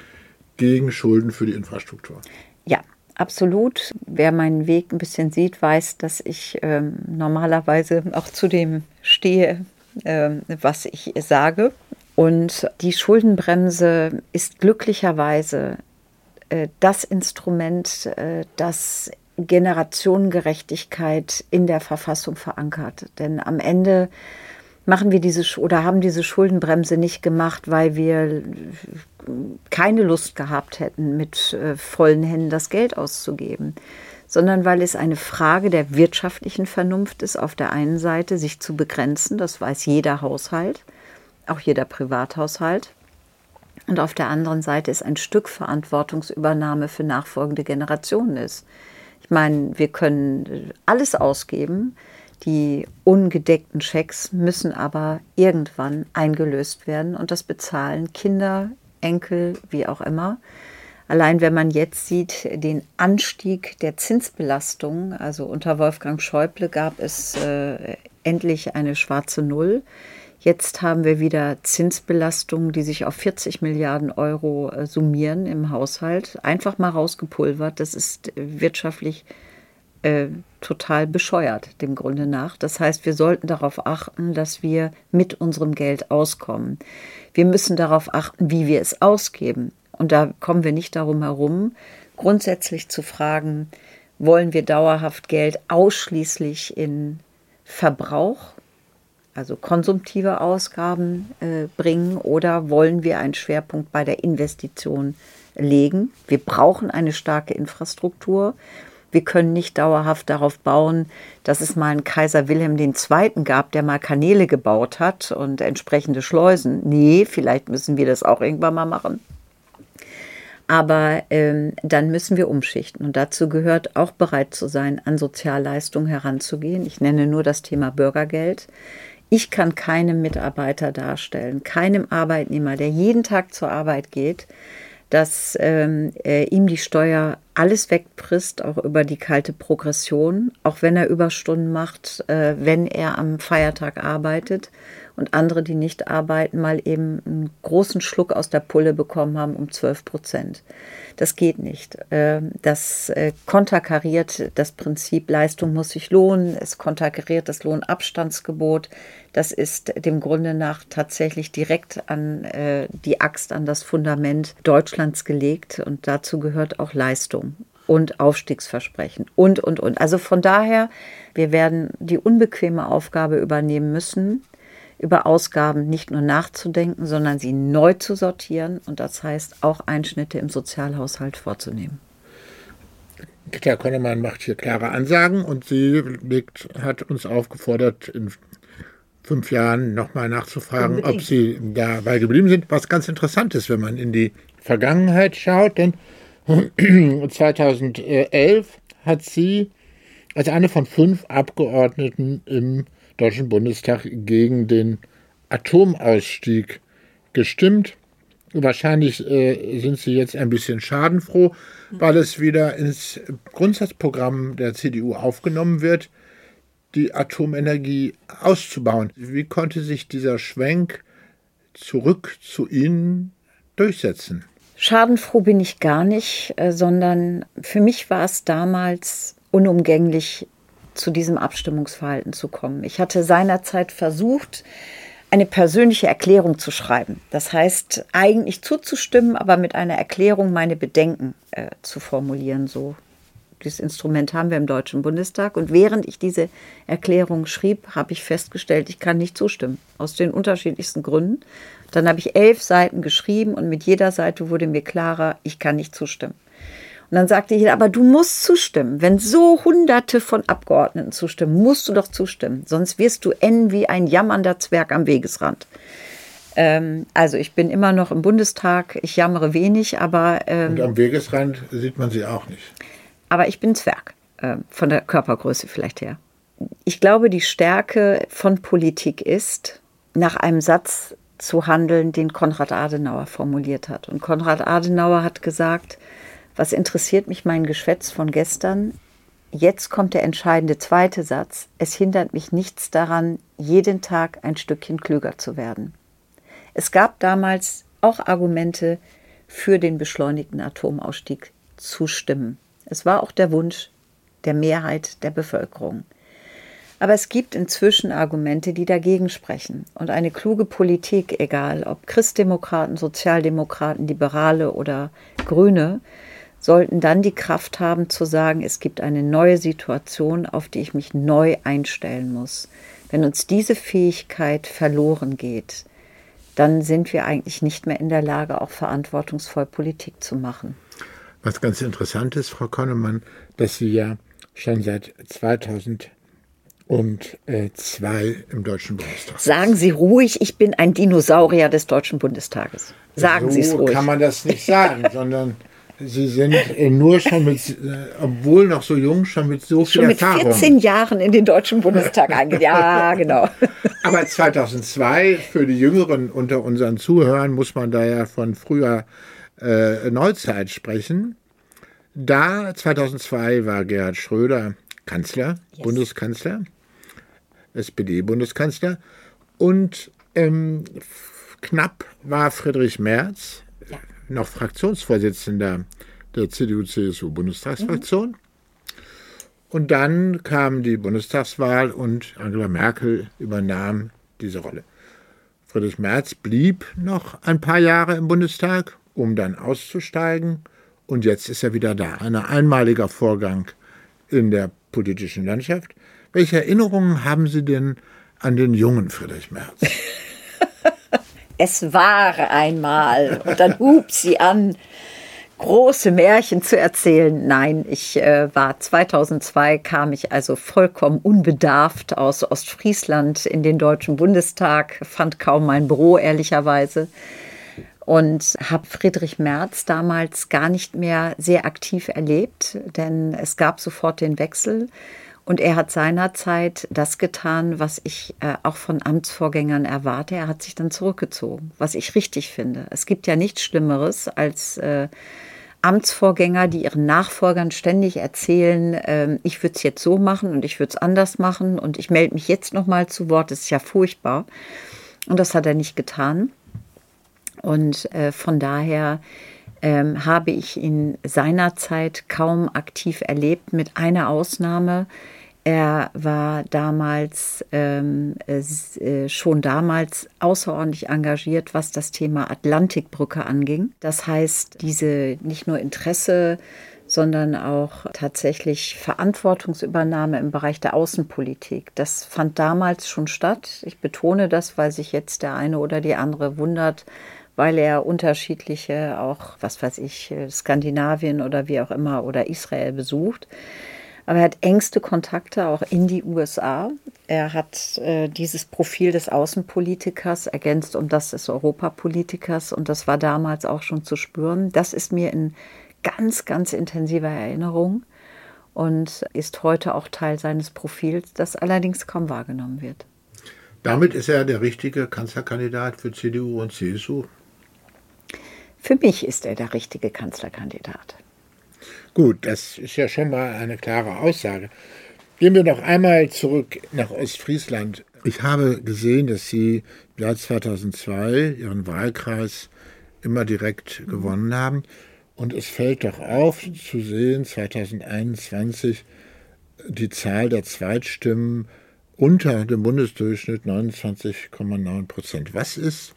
gegen Schulden für die Infrastruktur. Ja, absolut. Wer meinen Weg ein bisschen sieht, weiß, dass ich ähm, normalerweise auch zu dem stehe, ähm, was ich sage. Und die Schuldenbremse ist glücklicherweise äh, das Instrument, äh, das Generationengerechtigkeit in der Verfassung verankert. Denn am Ende machen wir diese oder haben diese Schuldenbremse nicht gemacht, weil wir keine Lust gehabt hätten, mit äh, vollen Händen das Geld auszugeben, sondern weil es eine Frage der wirtschaftlichen Vernunft ist, auf der einen Seite sich zu begrenzen, das weiß jeder Haushalt, auch jeder Privathaushalt. Und auf der anderen Seite ist ein Stück Verantwortungsübernahme für nachfolgende Generationen ist. Ich meine, wir können alles ausgeben, die ungedeckten Schecks müssen aber irgendwann eingelöst werden und das bezahlen Kinder, Enkel, wie auch immer. Allein wenn man jetzt sieht, den Anstieg der Zinsbelastung, also unter Wolfgang Schäuble gab es äh, endlich eine schwarze Null. Jetzt haben wir wieder Zinsbelastungen, die sich auf 40 Milliarden Euro äh, summieren im Haushalt. Einfach mal rausgepulvert. Das ist wirtschaftlich äh, total bescheuert, dem Grunde nach. Das heißt, wir sollten darauf achten, dass wir mit unserem Geld auskommen. Wir müssen darauf achten, wie wir es ausgeben. Und da kommen wir nicht darum herum, grundsätzlich zu fragen, wollen wir dauerhaft Geld ausschließlich in Verbrauch, also konsumtive Ausgaben äh, bringen, oder wollen wir einen Schwerpunkt bei der Investition legen? Wir brauchen eine starke Infrastruktur. Wir können nicht dauerhaft darauf bauen, dass es mal einen Kaiser Wilhelm II. gab, der mal Kanäle gebaut hat und entsprechende Schleusen. Nee, vielleicht müssen wir das auch irgendwann mal machen. Aber ähm, dann müssen wir umschichten. Und dazu gehört auch bereit zu sein, an Sozialleistungen heranzugehen. Ich nenne nur das Thema Bürgergeld. Ich kann keinem Mitarbeiter darstellen, keinem Arbeitnehmer, der jeden Tag zur Arbeit geht, dass ähm, äh, ihm die Steuer alles wegfrisst, auch über die kalte Progression, auch wenn er Überstunden macht, äh, wenn er am Feiertag arbeitet und andere, die nicht arbeiten, mal eben einen großen Schluck aus der Pulle bekommen haben um 12 Prozent. Das geht nicht. Ähm, das äh, konterkariert das Prinzip, Leistung muss sich lohnen. Es konterkariert das Lohnabstandsgebot. Das ist dem Grunde nach tatsächlich direkt an äh, die Axt, an das Fundament Deutschlands gelegt. Und dazu gehört auch Leistung und Aufstiegsversprechen und, und, und. Also von daher, wir werden die unbequeme Aufgabe übernehmen müssen, über Ausgaben nicht nur nachzudenken, sondern sie neu zu sortieren und das heißt auch Einschnitte im Sozialhaushalt vorzunehmen. Herr Konnemann macht hier klare Ansagen und sie legt, hat uns aufgefordert, in fünf Jahren nochmal nachzufragen, Unbedingt. ob sie dabei geblieben sind. Was ganz interessant ist, wenn man in die Vergangenheit schaut, denn 2011 hat sie als eine von fünf Abgeordneten im Deutschen Bundestag gegen den Atomausstieg gestimmt. Wahrscheinlich äh, sind sie jetzt ein bisschen schadenfroh, weil es wieder ins Grundsatzprogramm der CDU aufgenommen wird, die Atomenergie auszubauen. Wie konnte sich dieser Schwenk zurück zu Ihnen durchsetzen? Schadenfroh bin ich gar nicht, äh, sondern für mich war es damals unumgänglich, zu diesem Abstimmungsverhalten zu kommen. Ich hatte seinerzeit versucht, eine persönliche Erklärung zu schreiben. Das heißt, eigentlich zuzustimmen, aber mit einer Erklärung meine Bedenken äh, zu formulieren. So, dieses Instrument haben wir im Deutschen Bundestag. Und während ich diese Erklärung schrieb, habe ich festgestellt, ich kann nicht zustimmen. Aus den unterschiedlichsten Gründen. Dann habe ich elf Seiten geschrieben und mit jeder Seite wurde mir klarer, ich kann nicht zustimmen. Und dann sagte jeder, aber du musst zustimmen. Wenn so hunderte von Abgeordneten zustimmen, musst du doch zustimmen. Sonst wirst du enden wie ein jammernder Zwerg am Wegesrand. Ähm, also ich bin immer noch im Bundestag, ich jammere wenig, aber... Ähm, Und am Wegesrand sieht man sie auch nicht. Aber ich bin Zwerg, äh, von der Körpergröße vielleicht her. Ich glaube, die Stärke von Politik ist, nach einem Satz zu handeln, den Konrad Adenauer formuliert hat. Und Konrad Adenauer hat gesagt, was interessiert mich mein Geschwätz von gestern? Jetzt kommt der entscheidende zweite Satz. Es hindert mich nichts daran, jeden Tag ein Stückchen klüger zu werden. Es gab damals auch Argumente für den beschleunigten Atomausstieg zu stimmen. Es war auch der Wunsch der Mehrheit der Bevölkerung. Aber es gibt inzwischen Argumente, die dagegen sprechen. Und eine kluge Politik, egal ob Christdemokraten, Sozialdemokraten, Liberale oder Grüne, sollten dann die Kraft haben zu sagen, es gibt eine neue Situation, auf die ich mich neu einstellen muss. Wenn uns diese Fähigkeit verloren geht, dann sind wir eigentlich nicht mehr in der Lage, auch verantwortungsvoll Politik zu machen. Was ganz interessant ist, Frau Konnemann, dass Sie ja schon seit 2002 im Deutschen Bundestag. Sagen Sie ruhig, ich bin ein Dinosaurier des Deutschen Bundestages. Sagen so Sie es ruhig. kann man das nicht sagen, sondern Sie sind äh, nur schon mit, äh, obwohl noch so jung, schon mit so viel schon mit Erfahrung. 14 Jahren in den Deutschen Bundestag eingegangen. Ja, genau. Aber 2002, für die Jüngeren unter unseren Zuhörern, muss man da ja von früher äh, Neuzeit sprechen. Da 2002 war Gerhard Schröder Kanzler, yes. Bundeskanzler, SPD-Bundeskanzler und ähm, knapp war Friedrich Merz, ja. noch Fraktionsvorsitzender der CDU-CSU-Bundestagsfraktion. Mhm. Und dann kam die Bundestagswahl und Angela Merkel übernahm diese Rolle. Friedrich Merz blieb noch ein paar Jahre im Bundestag, um dann auszusteigen. Und jetzt ist er wieder da. Ein einmaliger Vorgang in der politischen Landschaft. Welche Erinnerungen haben Sie denn an den jungen Friedrich Merz? es war einmal. Und dann hub sie an große Märchen zu erzählen. Nein, ich äh, war 2002, kam ich also vollkommen unbedarft aus Ostfriesland in den Deutschen Bundestag, fand kaum mein Büro, ehrlicherweise. Und habe Friedrich Merz damals gar nicht mehr sehr aktiv erlebt, denn es gab sofort den Wechsel. Und er hat seinerzeit das getan, was ich äh, auch von Amtsvorgängern erwarte. Er hat sich dann zurückgezogen, was ich richtig finde. Es gibt ja nichts Schlimmeres als äh, Amtsvorgänger, die ihren Nachfolgern ständig erzählen, äh, ich würde es jetzt so machen und ich würde es anders machen und ich melde mich jetzt noch mal zu Wort. Das ist ja furchtbar. Und das hat er nicht getan. Und äh, von daher ähm, habe ich ihn seinerzeit kaum aktiv erlebt, mit einer Ausnahme. Er war damals ähm, äh, schon damals außerordentlich engagiert, was das Thema Atlantikbrücke anging. Das heißt, diese nicht nur Interesse, sondern auch tatsächlich Verantwortungsübernahme im Bereich der Außenpolitik. Das fand damals schon statt. Ich betone das, weil sich jetzt der eine oder die andere wundert, weil er unterschiedliche, auch was weiß ich, Skandinavien oder wie auch immer oder Israel besucht. Aber er hat engste Kontakte auch in die USA. Er hat äh, dieses Profil des Außenpolitikers ergänzt um das des Europapolitikers. Und das war damals auch schon zu spüren. Das ist mir in ganz, ganz intensiver Erinnerung und ist heute auch Teil seines Profils, das allerdings kaum wahrgenommen wird. Damit ist er der richtige Kanzlerkandidat für CDU und CSU. Für mich ist er der richtige Kanzlerkandidat. Gut, das ist ja schon mal eine klare Aussage. Gehen wir noch einmal zurück nach Ostfriesland. Ich habe gesehen, dass Sie im Jahr 2002 Ihren Wahlkreis immer direkt gewonnen haben. Und es fällt doch auf zu sehen, 2021 die Zahl der Zweitstimmen unter dem Bundesdurchschnitt 29,9 Prozent. Was ist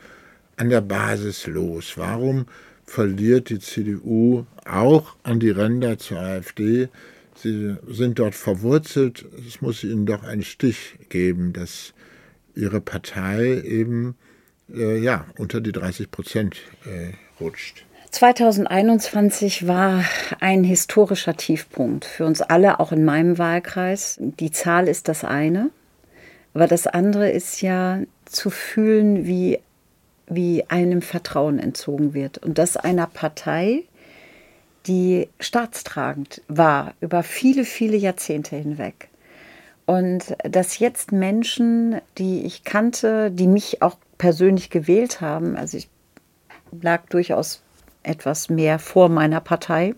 an der Basis los? Warum verliert die CDU auch an die Ränder zur AfD. Sie sind dort verwurzelt. Es muss ihnen doch einen Stich geben, dass ihre Partei eben äh, ja, unter die 30 Prozent äh, rutscht. 2021 war ein historischer Tiefpunkt für uns alle, auch in meinem Wahlkreis. Die Zahl ist das eine, aber das andere ist ja zu fühlen, wie wie einem Vertrauen entzogen wird. Und das einer Partei, die staatstragend war über viele, viele Jahrzehnte hinweg. Und dass jetzt Menschen, die ich kannte, die mich auch persönlich gewählt haben, also ich lag durchaus etwas mehr vor meiner Partei.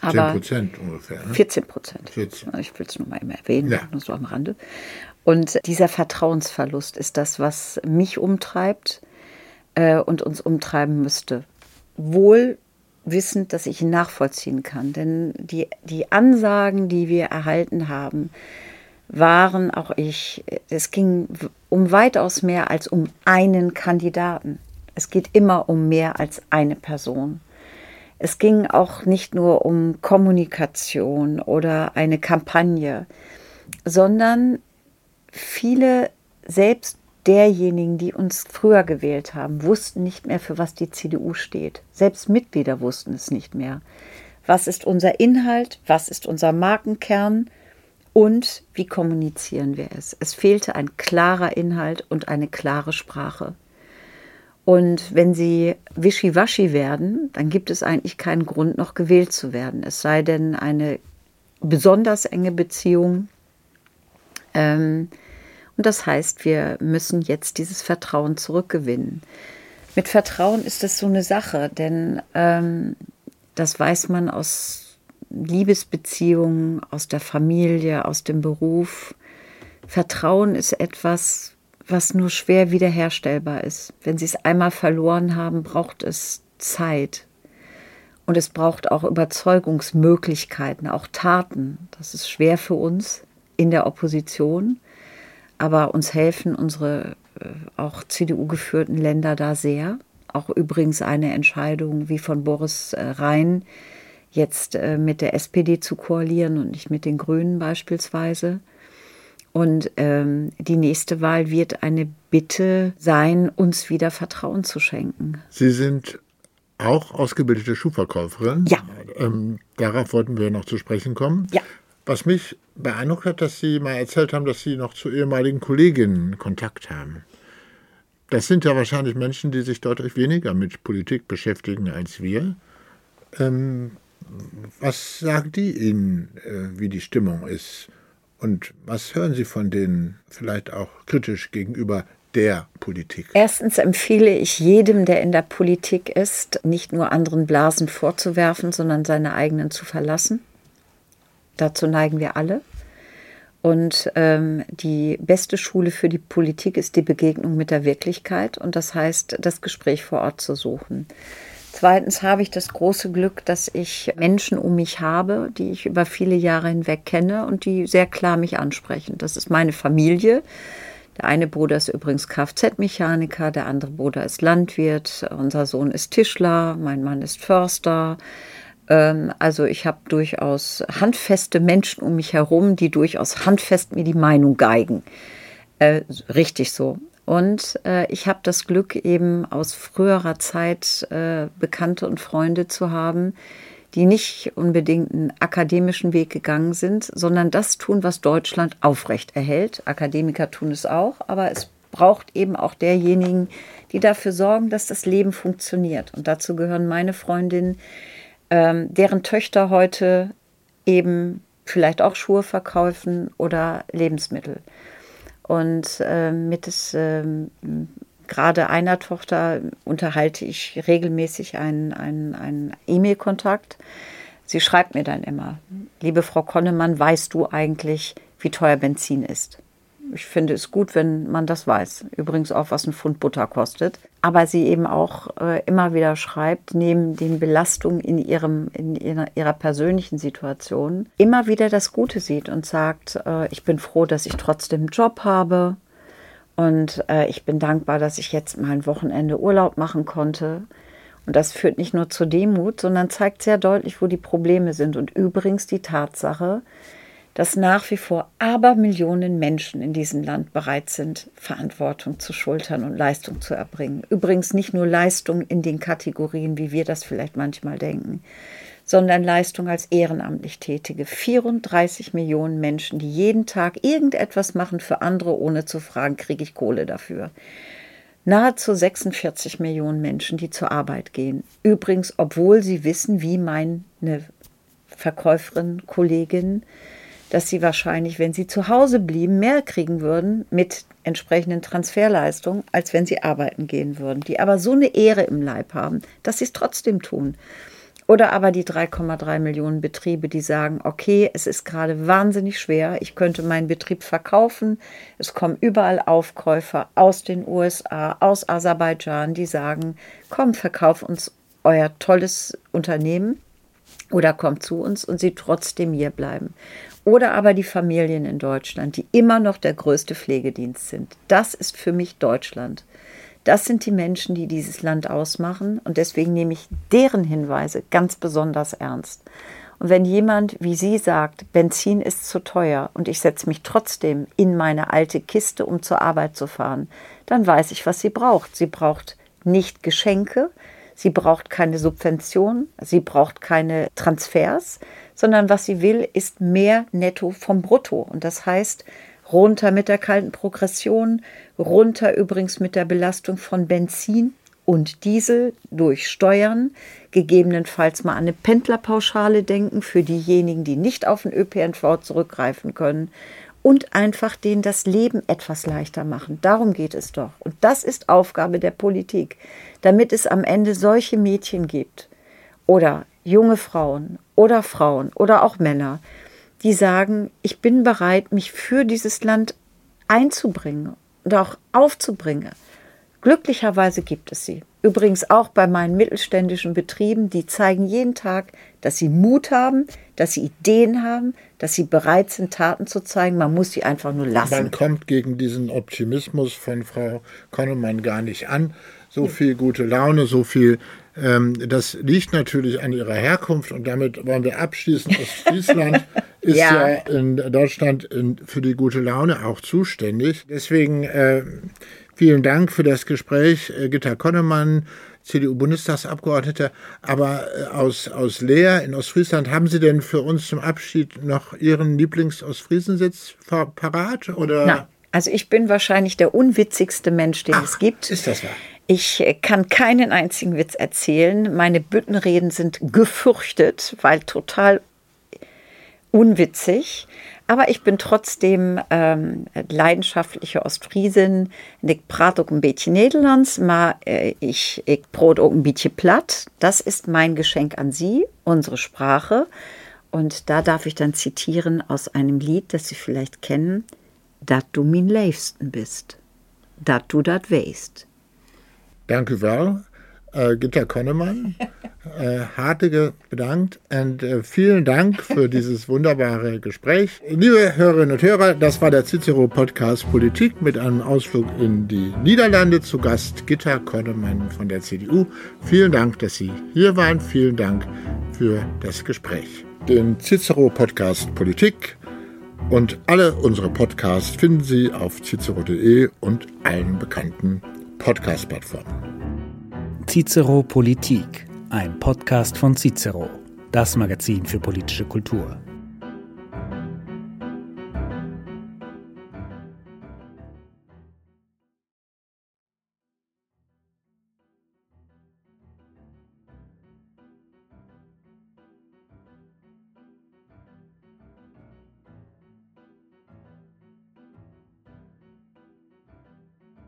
Aber 10 Prozent ungefähr. Ne? 14 Prozent. Ich will es nur mal immer erwähnen, ja. nur so am Rande. Und dieser Vertrauensverlust ist das, was mich umtreibt äh, und uns umtreiben müsste. Wohl wissend, dass ich ihn nachvollziehen kann. Denn die, die Ansagen, die wir erhalten haben, waren auch ich, es ging um weitaus mehr als um einen Kandidaten. Es geht immer um mehr als eine Person. Es ging auch nicht nur um Kommunikation oder eine Kampagne, sondern viele selbst derjenigen, die uns früher gewählt haben, wussten nicht mehr, für was die CDU steht. Selbst Mitglieder wussten es nicht mehr. Was ist unser Inhalt? Was ist unser Markenkern? Und wie kommunizieren wir es? Es fehlte ein klarer Inhalt und eine klare Sprache. Und wenn sie wischiwaschi werden, dann gibt es eigentlich keinen Grund, noch gewählt zu werden. Es sei denn eine besonders enge Beziehung und das heißt, wir müssen jetzt dieses Vertrauen zurückgewinnen. Mit Vertrauen ist es so eine Sache, denn ähm, das weiß man aus Liebesbeziehungen, aus der Familie, aus dem Beruf. Vertrauen ist etwas, was nur schwer wiederherstellbar ist. Wenn Sie es einmal verloren haben, braucht es Zeit. Und es braucht auch Überzeugungsmöglichkeiten, auch Taten. Das ist schwer für uns in der Opposition. Aber uns helfen unsere äh, auch CDU-geführten Länder da sehr. Auch übrigens eine Entscheidung wie von Boris äh, Rhein, jetzt äh, mit der SPD zu koalieren und nicht mit den Grünen beispielsweise. Und ähm, die nächste Wahl wird eine Bitte sein, uns wieder Vertrauen zu schenken. Sie sind auch ausgebildete Schuhverkäuferin. Ja. Ähm, darauf wollten wir noch zu sprechen kommen. Ja. Was mich beeindruckt hat, dass Sie mal erzählt haben, dass Sie noch zu ehemaligen Kolleginnen Kontakt haben. Das sind ja wahrscheinlich Menschen, die sich deutlich weniger mit Politik beschäftigen als wir. Ähm, was sagen die Ihnen, äh, wie die Stimmung ist? Und was hören Sie von denen vielleicht auch kritisch gegenüber der Politik? Erstens empfehle ich jedem, der in der Politik ist, nicht nur anderen Blasen vorzuwerfen, sondern seine eigenen zu verlassen. Dazu neigen wir alle. Und ähm, die beste Schule für die Politik ist die Begegnung mit der Wirklichkeit und das heißt, das Gespräch vor Ort zu suchen. Zweitens habe ich das große Glück, dass ich Menschen um mich habe, die ich über viele Jahre hinweg kenne und die sehr klar mich ansprechen. Das ist meine Familie. Der eine Bruder ist übrigens Kfz-Mechaniker, der andere Bruder ist Landwirt, unser Sohn ist Tischler, mein Mann ist Förster. Ähm, also ich habe durchaus handfeste Menschen um mich herum, die durchaus handfest mir die Meinung geigen. Äh, richtig so. Und äh, ich habe das Glück, eben aus früherer Zeit äh, Bekannte und Freunde zu haben, die nicht unbedingt einen akademischen Weg gegangen sind, sondern das tun, was Deutschland aufrecht erhält. Akademiker tun es auch, aber es braucht eben auch derjenigen, die dafür sorgen, dass das Leben funktioniert. Und dazu gehören meine Freundinnen, ähm, deren Töchter heute eben vielleicht auch Schuhe verkaufen oder Lebensmittel. Und äh, mit des, äh, gerade einer Tochter unterhalte ich regelmäßig einen, einen, einen E-Mail-Kontakt. Sie schreibt mir dann immer, liebe Frau Konnemann, weißt du eigentlich, wie teuer Benzin ist? Ich finde es gut, wenn man das weiß. Übrigens auch, was ein Pfund Butter kostet. Aber sie eben auch äh, immer wieder schreibt, neben den Belastungen in, ihrem, in ihrer, ihrer, persönlichen Situation, immer wieder das Gute sieht und sagt, äh, ich bin froh, dass ich trotzdem einen Job habe. Und äh, ich bin dankbar, dass ich jetzt mal ein Wochenende Urlaub machen konnte. Und das führt nicht nur zur Demut, sondern zeigt sehr deutlich, wo die Probleme sind. Und übrigens die Tatsache, dass nach wie vor Abermillionen Menschen in diesem Land bereit sind, Verantwortung zu schultern und Leistung zu erbringen. Übrigens nicht nur Leistung in den Kategorien, wie wir das vielleicht manchmal denken, sondern Leistung als ehrenamtlich Tätige. 34 Millionen Menschen, die jeden Tag irgendetwas machen für andere, ohne zu fragen, kriege ich Kohle dafür. Nahezu 46 Millionen Menschen, die zur Arbeit gehen. Übrigens, obwohl sie wissen, wie meine Verkäuferin, Kollegin, dass sie wahrscheinlich, wenn sie zu Hause blieben, mehr kriegen würden mit entsprechenden Transferleistungen, als wenn sie arbeiten gehen würden, die aber so eine Ehre im Leib haben, dass sie es trotzdem tun. Oder aber die 3,3 Millionen Betriebe, die sagen, okay, es ist gerade wahnsinnig schwer, ich könnte meinen Betrieb verkaufen, es kommen überall Aufkäufer aus den USA, aus Aserbaidschan, die sagen, komm, verkauf uns euer tolles Unternehmen oder kommt zu uns und sie trotzdem hier bleiben. Oder aber die Familien in Deutschland, die immer noch der größte Pflegedienst sind. Das ist für mich Deutschland. Das sind die Menschen, die dieses Land ausmachen. Und deswegen nehme ich deren Hinweise ganz besonders ernst. Und wenn jemand wie Sie sagt, Benzin ist zu teuer und ich setze mich trotzdem in meine alte Kiste, um zur Arbeit zu fahren, dann weiß ich, was sie braucht. Sie braucht nicht Geschenke, sie braucht keine Subventionen, sie braucht keine Transfers, sondern was sie will, ist mehr Netto vom Brutto. Und das heißt, runter mit der kalten Progression, runter übrigens mit der Belastung von Benzin und Diesel durch Steuern, gegebenenfalls mal an eine Pendlerpauschale denken für diejenigen, die nicht auf den ÖPNV zurückgreifen können und einfach denen das Leben etwas leichter machen. Darum geht es doch. Und das ist Aufgabe der Politik, damit es am Ende solche Mädchen gibt oder junge Frauen oder Frauen oder auch Männer, die sagen, ich bin bereit, mich für dieses Land einzubringen und auch aufzubringen. Glücklicherweise gibt es sie. Übrigens auch bei meinen mittelständischen Betrieben, die zeigen jeden Tag, dass sie Mut haben, dass sie Ideen haben, dass sie bereit sind, Taten zu zeigen. Man muss sie einfach nur lassen. Man kommt gegen diesen Optimismus von Frau Konnemann gar nicht an. So viel gute Laune, so viel. Ähm, das liegt natürlich an ihrer Herkunft und damit wollen wir abschließen. Ostfriesland ist ja. ja. in Deutschland in, für die gute Laune auch zuständig. Deswegen äh, Vielen Dank für das Gespräch, äh, Gitta Konnemann, CDU-Bundestagsabgeordnete. Aber äh, aus, aus Leer in Ostfriesland, haben Sie denn für uns zum Abschied noch Ihren Lieblings-Ostfriesensitz parat? Oder? Na, also ich bin wahrscheinlich der unwitzigste Mensch, den Ach, es gibt. Ist das wahr? Ich äh, kann keinen einzigen Witz erzählen. Meine Büttenreden sind gefürchtet, weil total unwitzig. Aber ich bin trotzdem ähm, leidenschaftliche Ostfriesin. Ik praat ook een beetje Nederlands, äh, ich, ich brot ook een beetje platt. Das ist mein Geschenk an Sie, unsere Sprache. Und da darf ich dann zitieren aus einem Lied, das Sie vielleicht kennen. Dat du min leefsten bist. Dat du dat weest. Danke wel. Uh, Gitta Konnemann. äh, hartlich bedankt und äh, vielen Dank für dieses wunderbare Gespräch. Liebe Hörerinnen und Hörer, das war der Cicero Podcast Politik mit einem Ausflug in die Niederlande. Zu Gast Gitta Konnemann von der CDU. Vielen Dank, dass Sie hier waren. Vielen Dank für das Gespräch. Den Cicero Podcast Politik und alle unsere Podcasts finden Sie auf cicero.de und allen bekannten Podcast-Plattformen. Cicero Politik ein Podcast von Cicero, das Magazin für politische Kultur.